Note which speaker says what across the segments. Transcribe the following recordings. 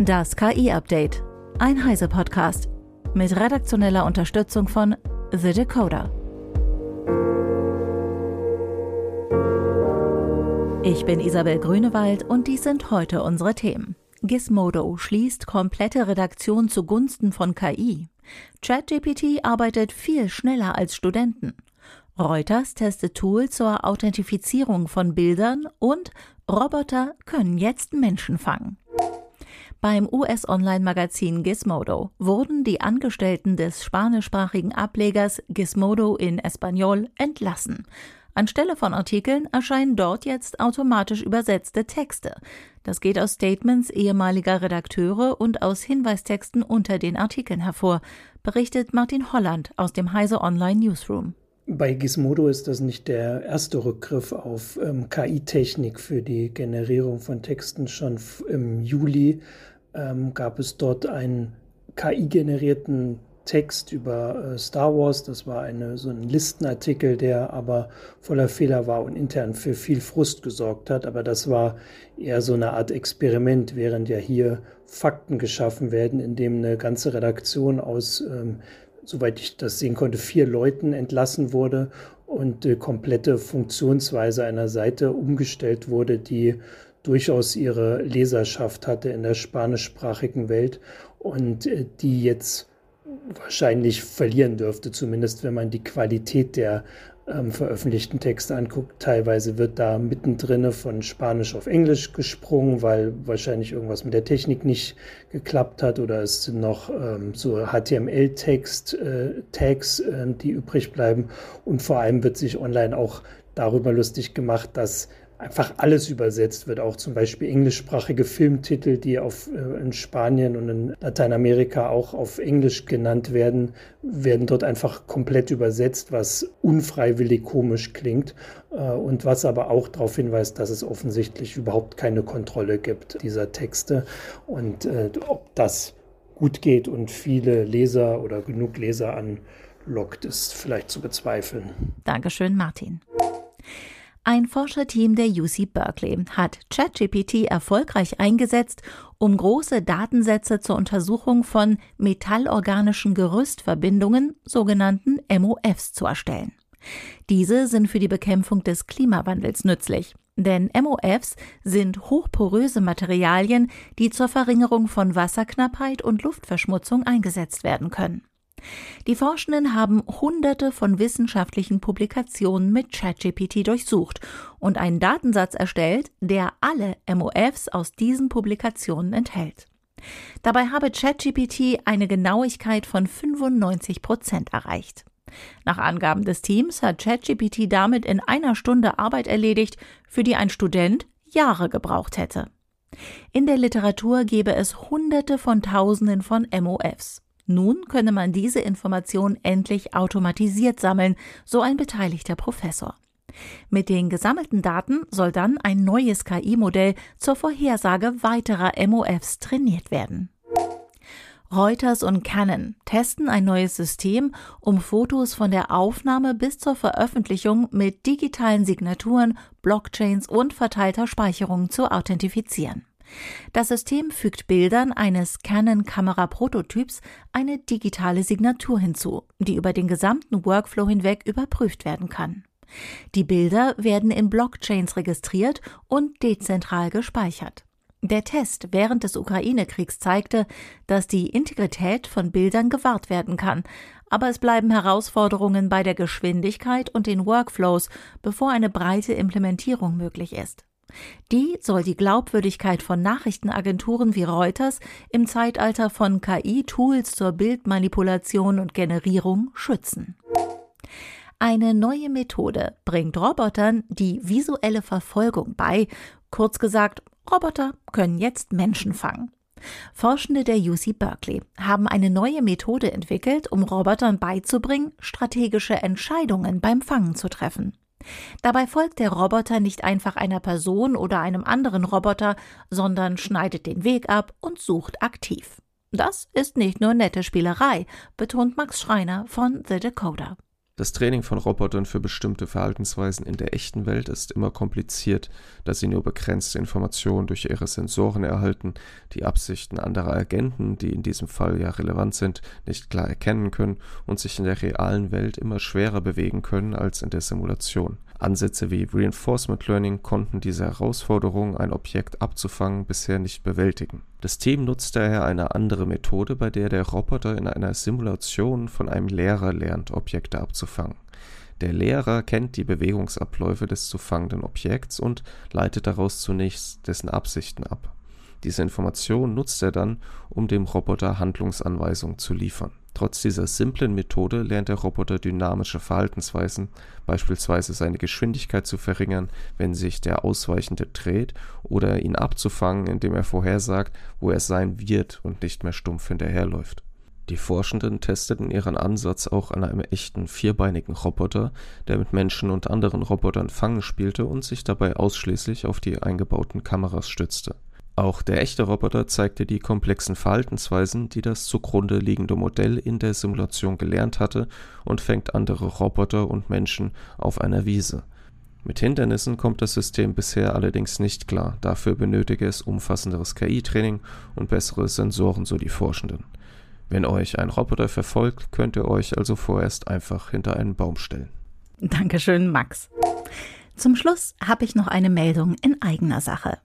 Speaker 1: Das KI-Update. Ein Heise-Podcast. Mit redaktioneller Unterstützung von The Decoder. Ich bin Isabel Grünewald und dies sind heute unsere Themen. Gizmodo schließt komplette Redaktion zugunsten von KI. ChatGPT arbeitet viel schneller als Studenten. Reuters testet Tool zur Authentifizierung von Bildern und Roboter können jetzt Menschen fangen. Beim US-Online-Magazin Gizmodo wurden die Angestellten des spanischsprachigen Ablegers Gizmodo in Espanol entlassen. Anstelle von Artikeln erscheinen dort jetzt automatisch übersetzte Texte. Das geht aus Statements ehemaliger Redakteure und aus Hinweistexten unter den Artikeln hervor, berichtet Martin Holland aus dem Heise Online Newsroom.
Speaker 2: Bei Gizmodo ist das nicht der erste Rückgriff auf ähm, KI-Technik für die Generierung von Texten. Schon im Juli ähm, gab es dort einen KI-generierten Text über äh, Star Wars. Das war eine, so ein Listenartikel, der aber voller Fehler war und intern für viel Frust gesorgt hat. Aber das war eher so eine Art Experiment, während ja hier Fakten geschaffen werden, indem eine ganze Redaktion aus ähm, soweit ich das sehen konnte, vier Leuten entlassen wurde und die komplette Funktionsweise einer Seite umgestellt wurde, die durchaus ihre Leserschaft hatte in der spanischsprachigen Welt und äh, die jetzt wahrscheinlich verlieren dürfte, zumindest wenn man die Qualität der ähm, veröffentlichten Texte anguckt. Teilweise wird da mittendrin von Spanisch auf Englisch gesprungen, weil wahrscheinlich irgendwas mit der Technik nicht geklappt hat oder es sind noch ähm, so HTML-Text, äh, äh, die übrig bleiben. Und vor allem wird sich online auch darüber lustig gemacht, dass einfach alles übersetzt wird, auch zum Beispiel englischsprachige Filmtitel, die auf, äh, in Spanien und in Lateinamerika auch auf Englisch genannt werden, werden dort einfach komplett übersetzt, was unfreiwillig komisch klingt äh, und was aber auch darauf hinweist, dass es offensichtlich überhaupt keine Kontrolle gibt dieser Texte und äh, ob das gut geht und viele Leser oder genug Leser anlockt, ist vielleicht zu bezweifeln.
Speaker 1: Dankeschön, Martin. Ein Forscherteam der UC Berkeley hat ChatGPT erfolgreich eingesetzt, um große Datensätze zur Untersuchung von metallorganischen Gerüstverbindungen, sogenannten MOFs, zu erstellen. Diese sind für die Bekämpfung des Klimawandels nützlich. Denn MOFs sind hochporöse Materialien, die zur Verringerung von Wasserknappheit und Luftverschmutzung eingesetzt werden können. Die Forschenden haben hunderte von wissenschaftlichen Publikationen mit ChatGPT durchsucht und einen Datensatz erstellt, der alle MOFs aus diesen Publikationen enthält. Dabei habe ChatGPT eine Genauigkeit von 95 Prozent erreicht. Nach Angaben des Teams hat ChatGPT damit in einer Stunde Arbeit erledigt, für die ein Student Jahre gebraucht hätte. In der Literatur gäbe es Hunderte von Tausenden von MOFs. Nun könne man diese Information endlich automatisiert sammeln, so ein beteiligter Professor. Mit den gesammelten Daten soll dann ein neues KI-Modell zur Vorhersage weiterer MOFs trainiert werden. Reuters und Canon testen ein neues System, um Fotos von der Aufnahme bis zur Veröffentlichung mit digitalen Signaturen, Blockchains und verteilter Speicherung zu authentifizieren. Das System fügt Bildern eines Canon-Kamera-Prototyps eine digitale Signatur hinzu, die über den gesamten Workflow hinweg überprüft werden kann. Die Bilder werden in Blockchains registriert und dezentral gespeichert. Der Test während des Ukraine-Kriegs zeigte, dass die Integrität von Bildern gewahrt werden kann, aber es bleiben Herausforderungen bei der Geschwindigkeit und den Workflows, bevor eine breite Implementierung möglich ist. Die soll die Glaubwürdigkeit von Nachrichtenagenturen wie Reuters im Zeitalter von KI-Tools zur Bildmanipulation und Generierung schützen. Eine neue Methode bringt Robotern die visuelle Verfolgung bei. Kurz gesagt, Roboter können jetzt Menschen fangen. Forschende der UC Berkeley haben eine neue Methode entwickelt, um Robotern beizubringen, strategische Entscheidungen beim Fangen zu treffen. Dabei folgt der Roboter nicht einfach einer Person oder einem anderen Roboter, sondern schneidet den Weg ab und sucht aktiv. Das ist nicht nur nette Spielerei, betont Max Schreiner von The Decoder.
Speaker 3: Das Training von Robotern für bestimmte Verhaltensweisen in der echten Welt ist immer kompliziert, da sie nur begrenzte Informationen durch ihre Sensoren erhalten, die Absichten anderer Agenten, die in diesem Fall ja relevant sind, nicht klar erkennen können und sich in der realen Welt immer schwerer bewegen können als in der Simulation. Ansätze wie Reinforcement Learning konnten diese Herausforderung, ein Objekt abzufangen, bisher nicht bewältigen. Das Team nutzt daher eine andere Methode, bei der der Roboter in einer Simulation von einem Lehrer lernt, Objekte abzufangen. Der Lehrer kennt die Bewegungsabläufe des zu fangenden Objekts und leitet daraus zunächst dessen Absichten ab. Diese Information nutzt er dann, um dem Roboter Handlungsanweisungen zu liefern Trotz dieser simplen Methode lernt der Roboter dynamische Verhaltensweisen, beispielsweise seine Geschwindigkeit zu verringern, wenn sich der Ausweichende dreht, oder ihn abzufangen, indem er vorhersagt, wo er sein wird und nicht mehr stumpf hinterherläuft. Die Forschenden testeten ihren Ansatz auch an einem echten vierbeinigen Roboter, der mit Menschen und anderen Robotern Fangen spielte und sich dabei ausschließlich auf die eingebauten Kameras stützte auch der echte Roboter zeigte die komplexen Verhaltensweisen, die das zugrunde liegende Modell in der Simulation gelernt hatte und fängt andere Roboter und Menschen auf einer Wiese. Mit Hindernissen kommt das System bisher allerdings nicht klar, dafür benötige es umfassenderes KI-Training und bessere Sensoren, so die Forschenden. Wenn euch ein Roboter verfolgt, könnt ihr euch also vorerst einfach hinter einen Baum stellen.
Speaker 1: Dankeschön, Max. Zum Schluss habe ich noch eine Meldung in eigener Sache.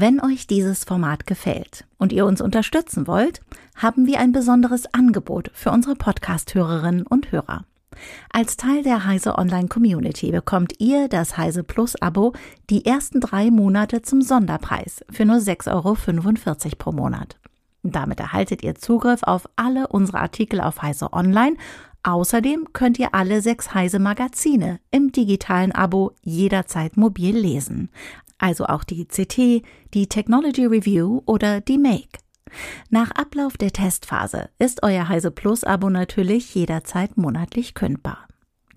Speaker 1: Wenn euch dieses Format gefällt und ihr uns unterstützen wollt, haben wir ein besonderes Angebot für unsere Podcast-Hörerinnen und Hörer. Als Teil der Heise Online Community bekommt ihr das Heise Plus Abo die ersten drei Monate zum Sonderpreis für nur 6,45 Euro pro Monat. Damit erhaltet ihr Zugriff auf alle unsere Artikel auf Heise Online. Außerdem könnt ihr alle sechs Heise Magazine im digitalen Abo jederzeit mobil lesen also auch die CT, die Technology Review oder die Make. Nach Ablauf der Testphase ist euer Heise Plus Abo natürlich jederzeit monatlich kündbar.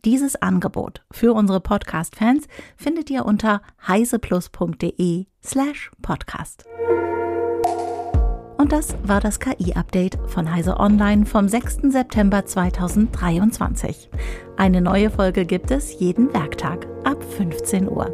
Speaker 1: Dieses Angebot für unsere Podcast-Fans findet ihr unter heiseplus.de slash podcast. Und das war das KI-Update von Heise Online vom 6. September 2023. Eine neue Folge gibt es jeden Werktag ab 15 Uhr.